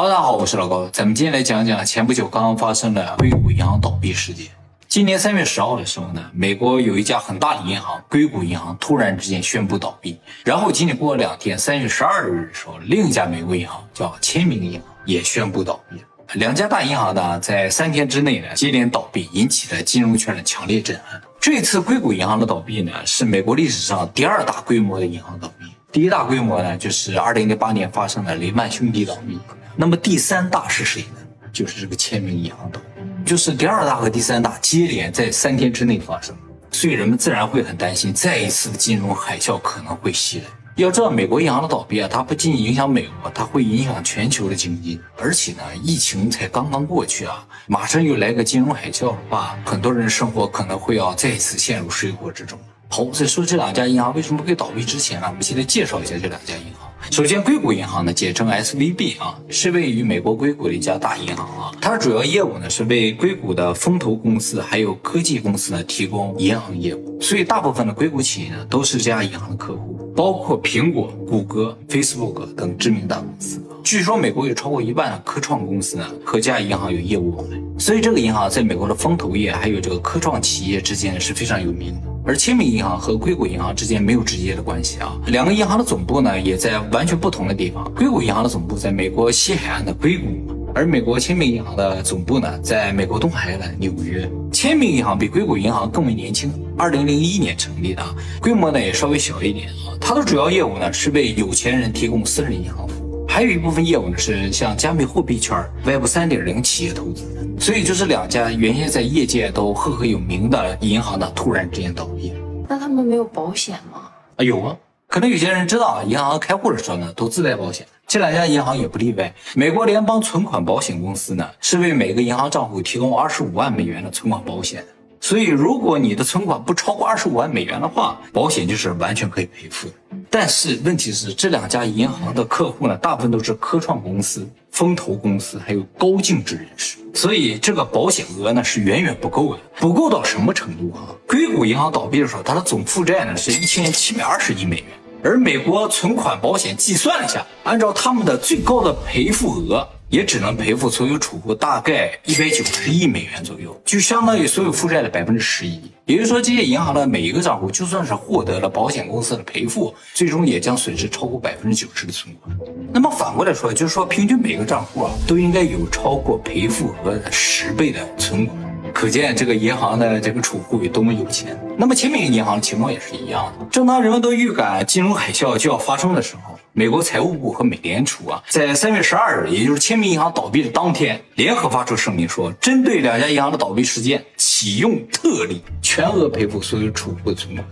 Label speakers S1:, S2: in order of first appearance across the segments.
S1: 哈喽，大家好，我是老高，咱们今天来讲讲前不久刚刚发生的硅谷银行倒闭事件。今年三月十号的时候呢，美国有一家很大的银行——硅谷银行，突然之间宣布倒闭。然后仅仅过了两天，三月十二日的时候，另一家美国银行叫签名银行也宣布倒闭。两家大银行呢，在三天之内呢接连倒闭，引起了金融圈的强烈震撼。这次硅谷银行的倒闭呢，是美国历史上第二大规模的银行倒闭。第一大规模呢，就是二零零八年发生的雷曼兄弟倒闭。那么第三大是谁呢？就是这个签名银行倒闭，就是第二大和第三大接连在三天之内发生，所以人们自然会很担心，再一次的金融海啸可能会袭来。要知道，美国银行的倒闭啊，它不仅仅影响美国，它会影响全球的经济。而且呢，疫情才刚刚过去啊，马上又来个金融海啸的话，很多人生活可能会要再次陷入水火之中。好，在说这两家银行为什么会倒闭之前呢，我们先来介绍一下这两家银行。首先，硅谷银行呢，简称 SVB 啊，是位于美国硅谷的一家大银行啊。它的主要业务呢，是为硅谷的风投公司还有科技公司呢提供银行业务。所以，大部分的硅谷企业呢，都是这家银行的客户，包括苹果、谷歌、Facebook 等知名大公司。据说，美国有超过一半的科创公司呢，和这家银行有业务往来。所以，这个银行在美国的风投业还有这个科创企业之间是非常有名的。而签名银行和硅谷银行之间没有直接的关系啊，两个银行的总部呢也在完全不同的地方。硅谷银行的总部在美国西海岸的硅谷，而美国签名银行的总部呢在美国东海岸纽约。签名银行比硅谷银行更为年轻，二零零一年成立的，规模呢也稍微小一点啊。它的主要业务呢是为有钱人提供私人银行服务，还有一部分业务呢是向加密货币圈、Web 三点零企业投资。所以就是两家原先在业界都赫赫有名的银行呢，突然之间倒闭。
S2: 那他们没有保险吗？
S1: 啊，有啊。可能有些人知道啊，银行开户的时候呢，都自带保险。这两家银行也不例外。美国联邦存款保险公司呢，是为每个银行账户提供二十五万美元的存款保险。所以，如果你的存款不超过二十五万美元的话，保险就是完全可以赔付的。但是问题是，这两家银行的客户呢，大部分都是科创公司、风投公司，还有高净值人士，所以这个保险额呢是远远不够的。不够到什么程度啊？硅谷银行倒闭的时候，它的总负债呢是一千七百二十亿美元，而美国存款保险计算了一下，按照他们的最高的赔付额。也只能赔付所有储户大概一百九十亿美元左右，就相当于所有负债的百分之十一。也就是说，这些银行的每一个账户，就算是获得了保险公司的赔付，最终也将损失超过百分之九十的存款。那么反过来说，就是说平均每个账户啊，都应该有超过赔付额的十倍的存款。可见这个银行的这个储户有多么有钱。那么前面银行的情况也是一样的。正当人们都预感金融海啸就要发生的时候，美国财务部和美联储啊，在三月十二日，也就是签名银行倒闭的当天，联合发出声明说，针对两家银行的倒闭事件，启用特例，全额赔付所有储户的存款。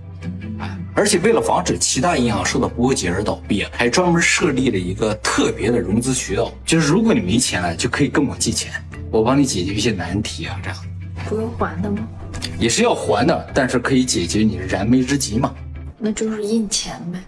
S1: 而且为了防止其他银行受到波及而倒闭，还专门设立了一个特别的融资渠道，就是如果你没钱了，就可以跟我借钱，我帮你解决一些难题啊，这样。
S2: 不用还的吗？
S1: 也是要还的，但是可以解决你燃眉之急嘛。
S2: 那就是印钱呗。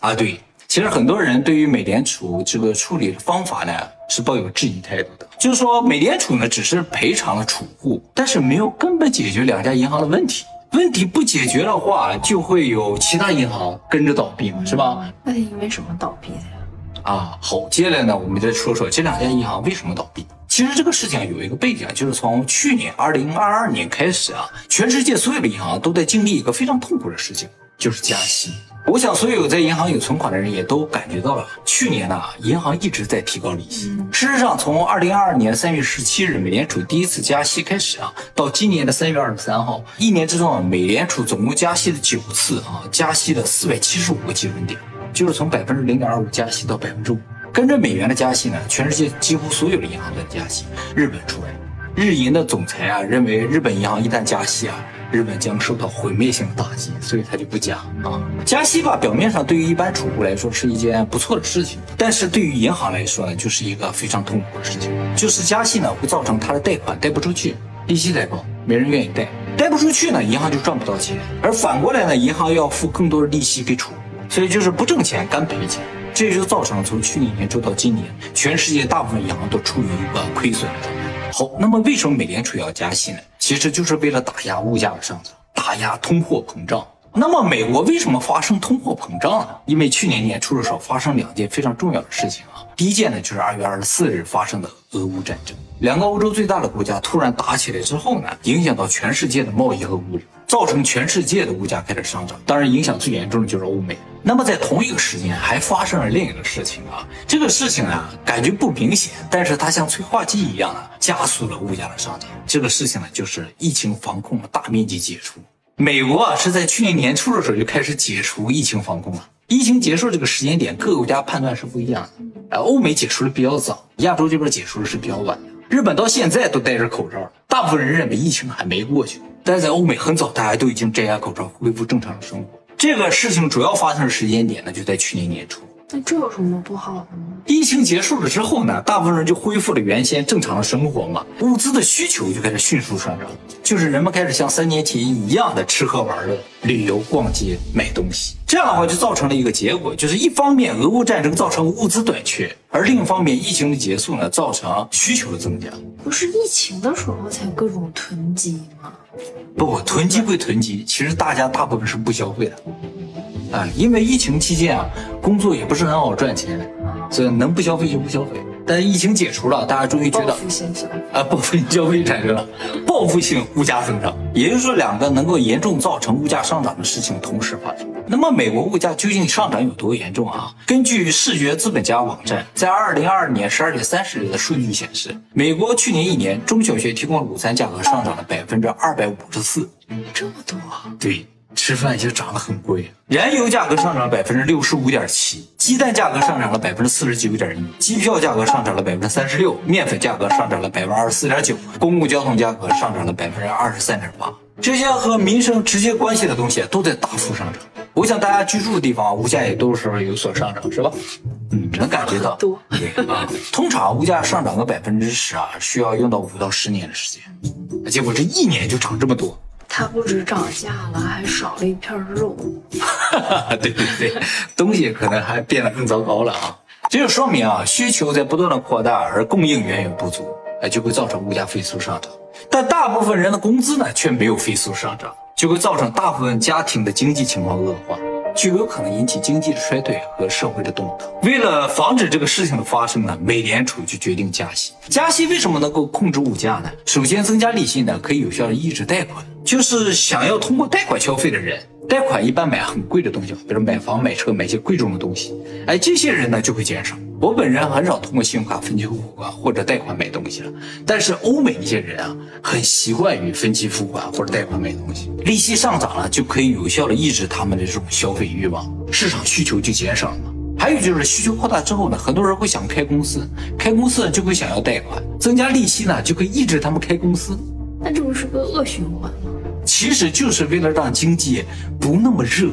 S1: 啊，对。其实很多人对于美联储这个处理方法呢是抱有质疑态度的，就是说美联储呢只是赔偿了储户，但是没有根本解决两家银行的问题。问题不解决的话，就会有其他银行跟着倒闭嘛，是吧？
S2: 那因为什么倒闭的呀？
S1: 啊，好，接下来呢，我们再说说这两家银行为什么倒闭。其实这个事情有一个背景，就是从去年二零二二年开始啊，全世界所有的银行都在经历一个非常痛苦的事情，就是加息。我想，所有在银行有存款的人也都感觉到了，去年呢，银行一直在提高利息。事实上，从二零二二年三月十七日美联储第一次加息开始啊，到今年的三月二十三号，一年之中啊，美联储总共加息了九次啊，加息了四百七十五个基准点，就是从百分之零点二五加息到百分之五。跟着美元的加息呢，全世界几乎所有的银行都在加息，日本除外。日银的总裁啊，认为日本银行一旦加息啊。日本将受到毁灭性的打击，所以他就不加啊。加息吧，表面上对于一般储户来说是一件不错的事情，但是对于银行来说呢，就是一个非常痛苦的事情。就是加息呢，会造成他的贷款贷不出去，利息太高，没人愿意贷，贷不出去呢，银行就赚不到钱。而反过来呢，银行要付更多的利息给储户，所以就是不挣钱干赔钱。这就造成了从去年年初到今年，全世界大部分银行都处于一个亏损的状态。好，那么为什么美联储要加息呢？其实就是为了打压物价的上涨，打压通货膨胀那么美国为什么发生通货膨胀呢？因为去年年初的时候发生两件非常重要的事情啊。第一件呢，就是二月二十四日发生的俄乌战争，两个欧洲最大的国家突然打起来之后呢，影响到全世界的贸易和物流，造成全世界的物价开始上涨。当然，影响最严重的就是欧美。那么在同一个时间还发生了另一个事情啊，这个事情呢感觉不明显，但是它像催化剂一样啊，加速了物价的上涨。这个事情呢，就是疫情防控大面积解除。美国啊是在去年年初的时候就开始解除疫情防控了。疫情结束这个时间点，各个国家判断是不一样的。呃，欧美解除的比较早，亚洲这边解除的是比较晚的。日本到现在都戴着口罩，大部分人认为疫情还没过去，但是在欧美很早，大家都已经摘下口罩，恢复正常的生活。这个事情主要发生的时间点呢，就在去年年初。
S2: 那这有什么不好的吗？
S1: 疫情结束了之后呢，大部分人就恢复了原先正常的生活嘛，物资的需求就开始迅速上涨，就是人们开始像三年前一样的吃喝玩乐、旅游、逛街、买东西。这样的话就造成了一个结果，就是一方面俄乌战争造成物资短缺，而另一方面疫情的结束呢，造成需求的增加。
S2: 不是疫情的时候才各种囤积吗？
S1: 不，囤积归囤积，其实大家大部分是不消费的。啊，因为疫情期间啊，工作也不是很好赚钱，所以能不消费就不消费。但是疫情解除了，大家终于觉得
S2: 报复性
S1: 啊，报复性消费产生了报复性物价增长，也就是说，两个能够严重造成物价上涨的事情同时发生。那么，美国物价究竟上涨有多严重啊？根据视觉资本家网站在二零二二年十二月三十日的数据显示，美国去年一年中小学提供的午餐价格上涨了百分之二百五十四。
S2: 这么多啊，
S1: 对，吃饭就涨得很贵。燃油价格上涨百分之六十五点七，鸡蛋价格上涨了百分之四十九点一，机票价格上涨了百分之三十六，面粉价格上涨了百分之二十四点九，公共交通价格上涨了百分之二十三点八。这些和民生直接关系的东西都在大幅上涨。我想大家居住的地方物价也都是有所上涨，是吧？嗯，能感觉到。
S2: 多
S1: 对啊，通常物价上涨个百分之十啊，需要用到五到十年的时间，结果这一年就涨这么多。
S2: 它不止涨价了，还少了一片肉。
S1: 对对对，东西可能还变得更糟糕了啊！这就说明啊，需求在不断的扩大，而供应远远不足，哎，就会造成物价飞速上涨。但大部分人的工资呢，却没有飞速上涨，就会造成大部分家庭的经济情况恶化，就有可能引起经济的衰退和社会的动荡。为了防止这个事情的发生呢，美联储就决定加息。加息为什么能够控制物价呢？首先，增加利息呢，可以有效的抑制贷款，就是想要通过贷款消费的人。贷款一般买很贵的东西，比如买房、买车、买一些贵重的东西，哎，这些人呢就会减少。我本人很少通过信用卡分期付款或者贷款买东西了，但是欧美一些人啊，很习惯于分期付款或者贷款买东西，利息上涨了就可以有效的抑制他们的这种消费欲望，市场需求就减少了嘛。还有就是需求扩大之后呢，很多人会想开公司，开公司就会想要贷款，增加利息呢就可以抑制他们开公司。
S2: 那这不是个恶循环吗？
S1: 其实就是为了让经济不那么热，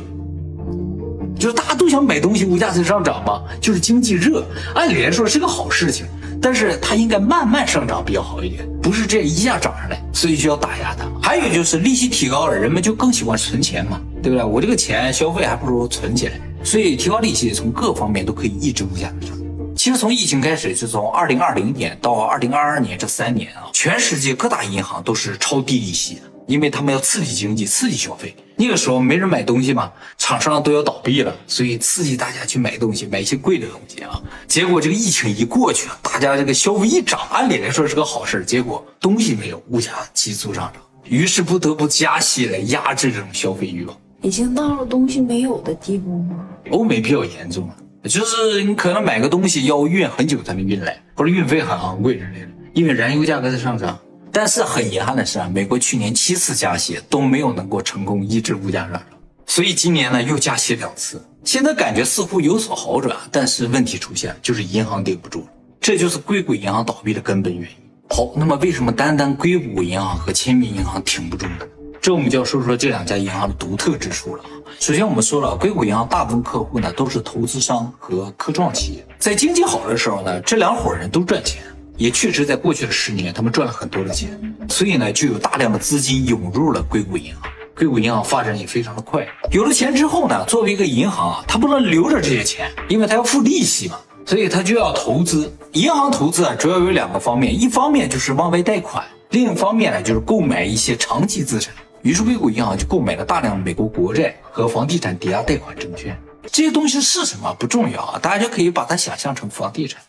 S1: 就是大家都想买东西，物价才上涨嘛，就是经济热。按理来说是个好事情，但是它应该慢慢上涨比较好一点，不是这样一下涨上来，所以就要打压它。还有就是利息提高了，人们就更喜欢存钱嘛，对不对？我这个钱消费还不如存起来，所以提高利息从各方面都可以抑制物价的涨。其实从疫情开始，就从二零二零年到二零二二年这三年啊，全世界各大银行都是超低利息。因为他们要刺激经济、刺激消费，那个时候没人买东西嘛，厂商都要倒闭了，所以刺激大家去买东西，买一些贵的东西啊。结果这个疫情一过去，大家这个消费一涨，按理来说是个好事，结果东西没有，物价急速上涨，于是不得不加息来压制这种消费欲望。
S2: 已经到了东西没有的地步吗？
S1: 欧美比较严重啊，就是你可能买个东西要运很久才能运来，或者运费很昂贵之类的，因为燃油价格在上涨。但是很遗憾的是啊，美国去年七次加息都没有能够成功抑制物价上涨，所以今年呢又加息两次，现在感觉似乎有所好转，但是问题出现，就是银行顶不住了，这就是硅谷银行倒闭的根本原因。好，那么为什么单单硅谷银行和千民银行挺不住呢？这我们就要说说这两家银行的独特之处了。首先我们说了，硅谷银行大部分客户呢都是投资商和科创企业，在经济好的时候呢，这两伙人都赚钱。也确实，在过去的十年，他们赚了很多的钱，所以呢，就有大量的资金涌入了硅谷银行。硅谷银行发展也非常的快。有了钱之后呢，作为一个银行啊，它不能留着这些钱，因为它要付利息嘛，所以它就要投资。银行投资啊，主要有两个方面，一方面就是往外贷款，另一方面呢，就是购买一些长期资产。于是硅谷银行就购买了大量美国国债和房地产抵押贷款证券。这些东西是什么不重要啊，大家就可以把它想象成房地产。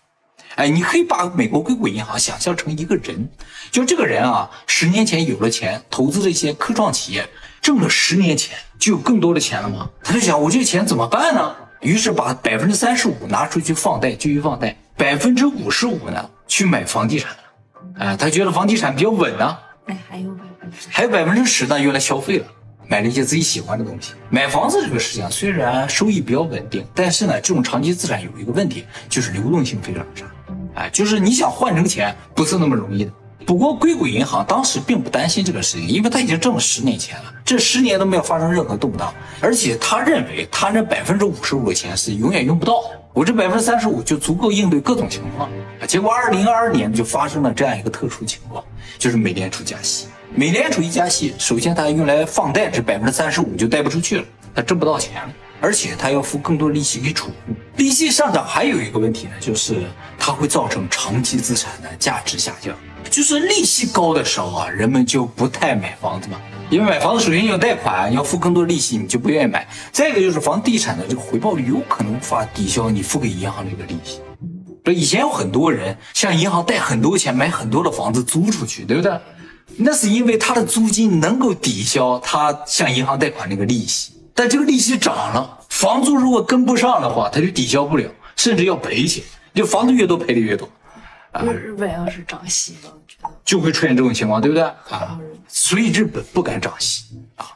S1: 哎，你可以把美国硅谷银行想象成一个人，就这个人啊，十年前有了钱，投资了一些科创企业，挣了十年钱，就有更多的钱了吗？他就想，我这钱怎么办呢？于是把百分之三十五拿出去放贷，继续放贷，百分之五十五呢去买房地产了。哎，他觉得房地产比较稳呢。
S2: 哎，还有百分之
S1: 还有百分之十呢用来消费了，买了一些自己喜欢的东西。买房子这个事情虽然收益比较稳定，但是呢，这种长期资产有一个问题，就是流动性非常差。哎，就是你想换成钱不是那么容易的。不过硅谷银行当时并不担心这个事情，因为他已经挣了十年钱了，这十年都没有发生任何动荡，而且他认为他那百分之五十五的钱是永远用不到的，我这百分之三十五就足够应对各种情况。结果二零二二年就发生了这样一个特殊情况，就是美联储加息。美联储一加息，首先它用来放贷这百分之三十五就贷不出去了，它挣不到钱了。而且它要付更多利息给储户，利息上涨还有一个问题呢，就是它会造成长期资产的价值下降。就是利息高的时候啊，人们就不太买房子嘛，因为买房子首先要贷款，要付更多利息，你就不愿意买。再一个就是房地产的这个回报率有可能无法抵消你付给银行的这个利息。以前有很多人向银行贷很多钱买很多的房子租出去，对不对？那是因为他的租金能够抵消他向银行贷款那个利息。但这个利息涨了，房租如果跟不上的话，它就抵消不了，甚至要赔钱。就房子越多，赔的越多，
S2: 啊日本要是涨息了，我觉得
S1: 就会出现这种情况，对不对啊？所以日本不敢涨息啊，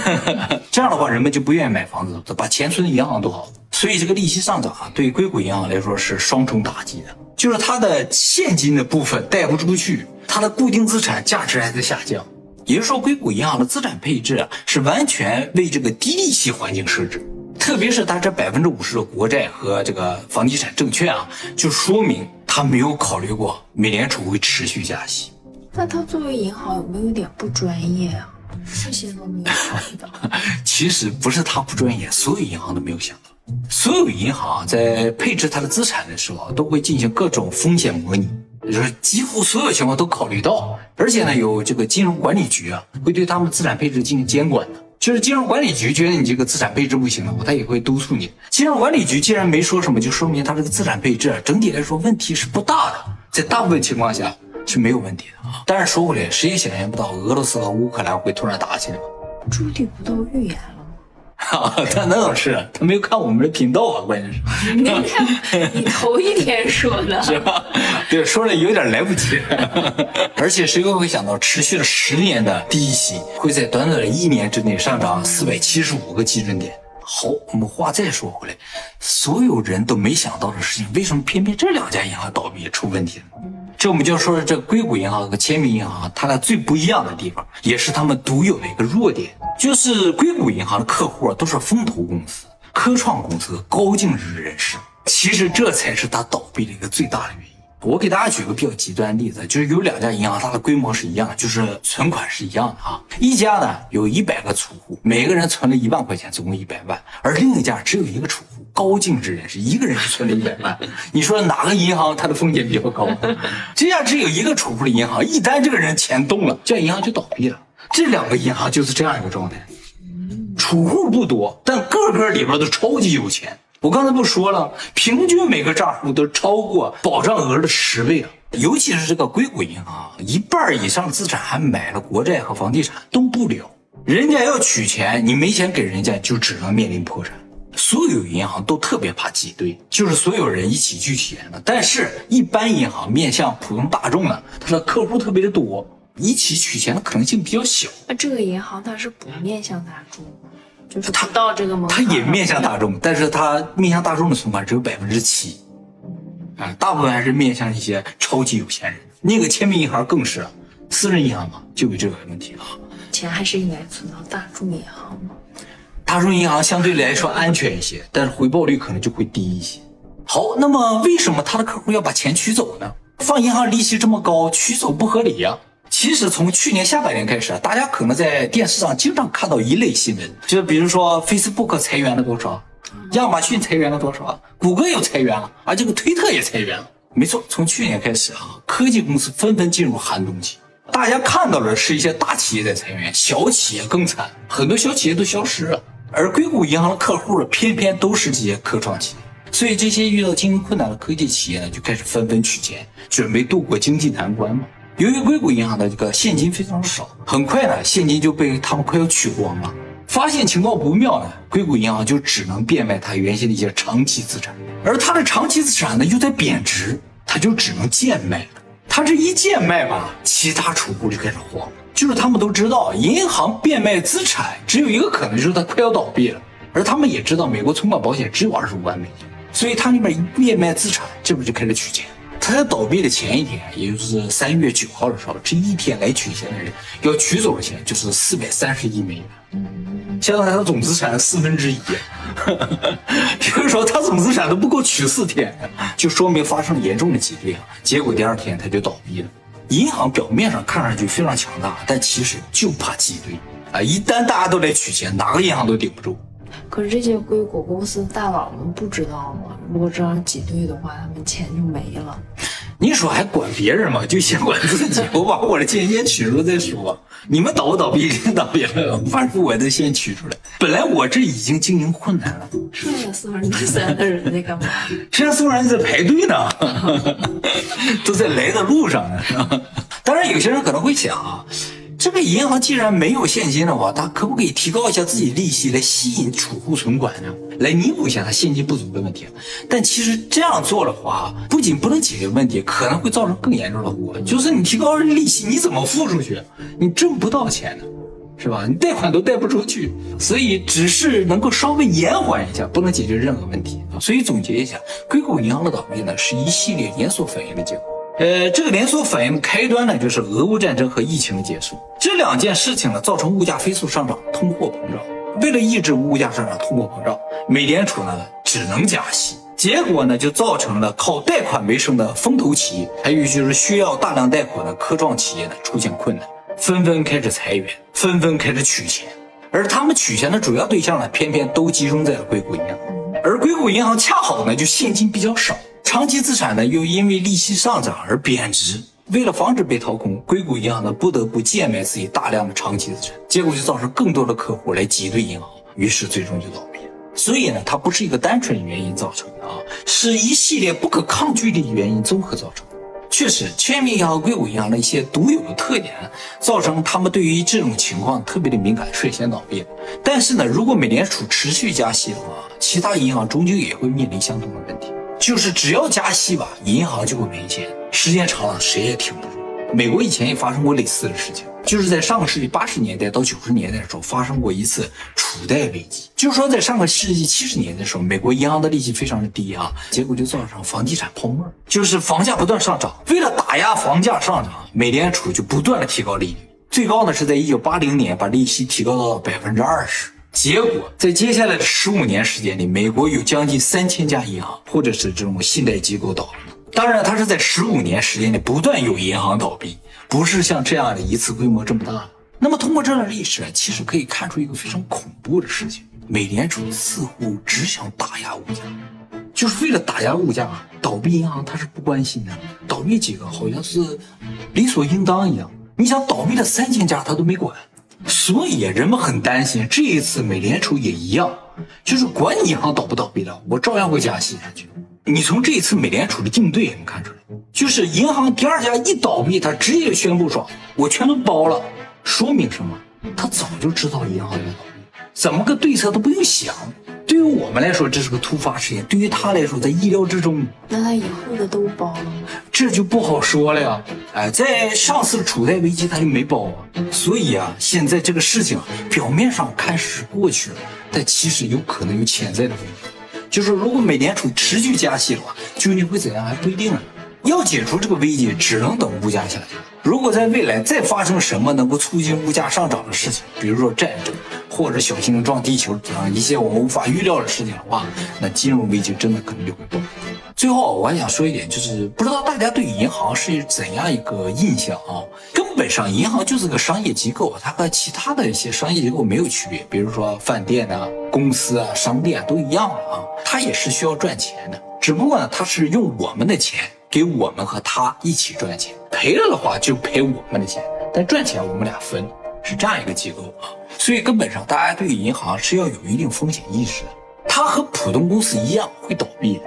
S1: 这样的话人们就不愿意买房子，把钱存银行多好。所以这个利息上涨啊，对硅谷银行来说是双重打击的，就是它的现金的部分贷不出去，它的固定资产价值还在下降。也就是说，硅谷银行的资产配置啊，是完全为这个低利息环境设置。特别是它这百分之五十的国债和这个房地产证券啊，就说明它没有考虑过美联储会持续加息。
S2: 那它作为银行有没有点不专业啊？这些都没有考虑到。
S1: 其实不是它不专业，所有银行都没有想到。所有银行在配置它的资产的时候，都会进行各种风险模拟。就是几乎所有情况都考虑到，而且呢，有这个金融管理局啊，会对他们资产配置进行监管的。就是金融管理局觉得你这个资产配置不行了，他也会督促你。金融管理局既然没说什么，就说明他这个资产配置整体来说问题是不大的，在大部分情况下是没有问题的啊。但是说回来，谁也想象不到俄罗斯和乌克兰会突然打起来。
S2: 注定不到预言了吗？
S1: 他那倒是，他没有看我们的频道啊，关键是。
S2: 你看，你头一天说的，
S1: 是吧？对，说了有点来不及，而且谁又会想到，持续了十年的低息会在短短的一年之内上涨四百七十五个基准点？好，我们话再说回来，所有人都没想到的事情，为什么偏偏这两家银行倒闭出问题了？这我们就要说说这硅谷银行和签名银行，它俩最不一样的地方，也是他们独有的一个弱点，就是硅谷银行的客户都是风投公司、科创公司、高净值人士，其实这才是它倒闭的一个最大的原因。我给大家举个比较极端的例子，就是有两家银行，它的规模是一样，就是存款是一样的啊。一家呢有一百个储户，每个人存了一万块钱，总共一百万；而另一家只有一个储户，高净值人士，一个人就存了一百万。你说哪个银行它的风险比较高？这样只有一个储户的银行，一旦这个人钱动了，这样银行就倒闭了。这两个银行就是这样一个状态，储户不多，但个个里边都超级有钱。我刚才不说了，平均每个账户都超过保障额的十倍啊！尤其是这个硅谷银行，一半以上资产还买了国债和房地产，动不了。人家要取钱，你没钱给人家，就只能面临破产。所有银行都特别怕挤兑，就是所有人一起取钱的。但是，一般银行面向普通大众呢，它的客户特别的多，一起取钱的可能性比较小。
S2: 那这个银行它是不面向大众，就是它到这个门槛。
S1: 它也面向大众，但是它面向大众的存款只有百分之七，啊，大部分还是面向一些超级有钱人。那个签名银行更是，私人银行嘛，就有这个问题啊。
S2: 钱还是应该存到大众银行吗？
S1: 大众银行相对来说安全一些，但是回报率可能就会低一些。好，那么为什么他的客户要把钱取走呢？放银行利息这么高，取走不合理呀、其实从去年下半年开始啊，大家可能在电视上经常看到一类新闻，就比如说 Facebook 裁员了多少，亚马逊裁员了多少，谷歌又裁员了，啊，这个推特也裁员了。没错，从去年开始啊，科技公司纷纷进入寒冬期。大家看到的是一些大企业在裁员，小企业更惨，很多小企业都消失了。而硅谷银行的客户呢，偏偏都是这些科创企业，所以这些遇到经营困难的科技企业呢，就开始纷纷取钱，准备度过经济难关嘛。由于硅谷银行的这个现金非常少，很快呢，现金就被他们快要取光了。发现情况不妙呢，硅谷银行就只能变卖它原先的一些长期资产，而它的长期资产呢又在贬值，它就只能贱卖了。它这一贱卖吧，其他储户就开始慌，就是他们都知道银行变卖资产只有一个可能，就是它快要倒闭了，而他们也知道美国存款保险只有二十五万美金，所以它那边一变卖资产，这不就开始取钱。他在倒闭的前一天，也就是三月九号的时候，这一天来取钱的人要取走的钱就是四百三十亿美元，相当于他总资产四分之一。就是说，他总资产都不够取四天，就说明发生了严重的挤兑啊。结果第二天他就倒闭了。银行表面上看上去非常强大，但其实就怕挤兑啊！一旦大家都来取钱，哪个银行都顶不住。
S2: 可是这些硅谷公司大佬们不知道吗？如果这样挤兑的话，他们钱就没了。
S1: 你说还管别人吗？就先管自己。我把我的钱先取出来再说。你们倒不倒闭？倒闭了，反正我得先取出来。本来我这已经经营困难了，
S2: 剩下四分之三的人在干嘛？
S1: 剩下四分人在排队呢，都在来的路上呢。当然，有些人可能会想啊。这个银行既然没有现金的话，它可不可以提高一下自己利息来吸引储户存款呢？来弥补一下它现金不足的问题？但其实这样做的话，不仅不能解决问题，可能会造成更严重的后果。就是你提高利息，你怎么付出去？你挣不到钱呢，是吧？你贷款都贷不出去，所以只是能够稍微延缓一下，不能解决任何问题。所以总结一下，硅谷银行的倒闭呢，是一系列连锁反应的结果。呃，这个连锁反应的开端呢，就是俄乌战争和疫情的结束。这两件事情呢，造成物价飞速上涨，通货膨胀。为了抑制物价上涨、通货膨胀，美联储呢只能加息。结果呢，就造成了靠贷款为生的风投企业，还有就是需要大量贷款的科创企业呢出现困难，纷纷开始裁员，纷纷开始取钱。而他们取钱的主要对象呢，偏偏都集中在了硅谷银行。而硅谷银行恰好呢，就现金比较少。长期资产呢，又因为利息上涨而贬值。为了防止被掏空，硅谷银行呢不得不贱卖自己大量的长期资产，结果就造成更多的客户来挤兑银行，于是最终就倒闭。所以呢，它不是一个单纯的原因造成的啊，是一系列不可抗拒的原因综合造成。确实，全民银行、硅谷银行的一些独有的特点，造成他们对于这种情况特别的敏感，率先倒闭。但是呢，如果美联储持续加息的话，其他银行终究也会面临相同的问题。就是只要加息吧，银行就会没钱，时间长了谁也挺不住。美国以前也发生过类似的事情，就是在上个世纪八十年代到九十年代的时候发生过一次储贷危机。就是说，在上个世纪七十年代的时候，美国银行的利息非常的低啊，结果就造成房地产泡沫，就是房价不断上涨。为了打压房价上涨，美联储就不断的提高利率，最高呢是在一九八零年把利息提高到了百分之二十。结果，在接下来的十五年时间里，美国有将近三千家银行或者是这种信贷机构倒闭。当然，它是在十五年时间里不断有银行倒闭，不是像这样的一次规模这么大。那么，通过这段历史，其实可以看出一个非常恐怖的事情：美联储似乎只想打压物价，就是为了打压物价。倒闭银行它是不关心的，倒闭几个好像是理所应当一样。你想倒闭了三千家，他都没管。所以人们很担心，这一次美联储也一样，就是管你银行倒不倒闭了，我照样会加息下去。你从这一次美联储的应对也能看出来，就是银行第二家一倒闭，他直接宣布说，我全都包了，说明什么？他早就知道银行要倒闭，怎么个对策都不用想。对于我们来说，这是个突发事件；对于他来说，在意料之中。
S2: 那他以后的都包了吗？
S1: 这就不好说了呀。哎，在上次储贷危机他就没包啊。所以啊，现在这个事情表面上看是过去了，但其实有可能有潜在的风险。就是如果美联储持续加息的话，究竟会怎样还不一定呢。要解除这个危机，只能等物价下降。如果在未来再发生什么能够促进物价上涨的事情，比如说战争。或者小行星撞地球等一些我们无法预料的事情的话，那金融危机真的可能就会爆。最后我还想说一点，就是不知道大家对银行是怎样一个印象啊？根本上银行就是个商业机构，它和其他的一些商业机构没有区别，比如说饭店啊、公司啊、商店都一样啊，它也是需要赚钱的，只不过呢，它是用我们的钱给我们和他一起赚钱，赔了的话就赔我们的钱。但赚钱我们俩分，是这样一个机构啊。所以根本上，大家对银行是要有一定风险意识的。它和普通公司一样会倒闭的，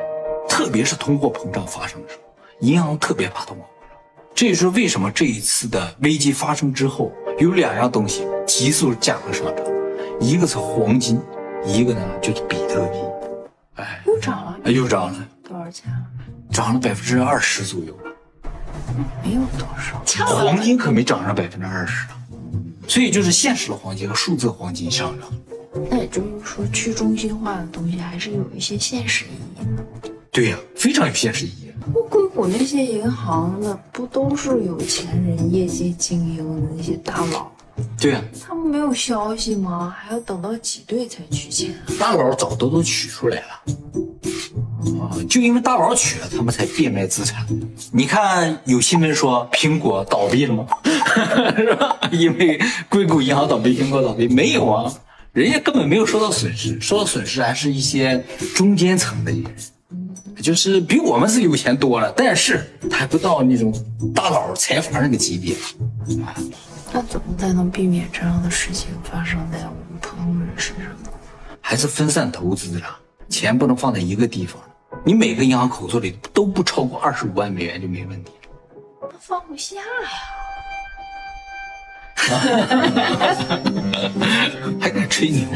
S1: 特别是通货膨胀发生的时候，银行特别怕通货膨胀。这也是为什么这一次的危机发生之后，有两样东西急速价格上涨，一个是黄金，一个呢就是比特币。
S2: 哎，又涨了，
S1: 又涨了，
S2: 多少钱？
S1: 涨了百分之二十左右。
S2: 没有多少，
S1: 黄金可没涨上百分之二十呢。所以就是现实的黄金和数字黄金上涨。
S2: 那也就是说，去中心化的东西还是有一些现实意义的。
S1: 对呀，非常有现实意义。
S2: 不，硅谷那些银行的不都是有钱人、业界精英的那些大佬？
S1: 对呀，
S2: 他们没有消息吗？还要等到挤兑才取钱？
S1: 大佬早都都取出来了。啊，就因为大佬取了，他们才变卖资产。你看有新闻说苹果倒闭了吗？是吧？因为硅谷银行倒闭，苹果倒闭没有啊？人家根本没有受到损失，受到损失还是一些中间层的人，就是比我们是有钱多了，但是他还不到那种大佬财阀那个级别。
S2: 啊，那怎么才能避免这样的事情发生在我们普通人身上呢？
S1: 还是分散投资了，钱不能放在一个地方。你每个银行口座里都不超过二十五万美元就没问题。
S2: 那放不下呀。
S1: 还敢吹牛？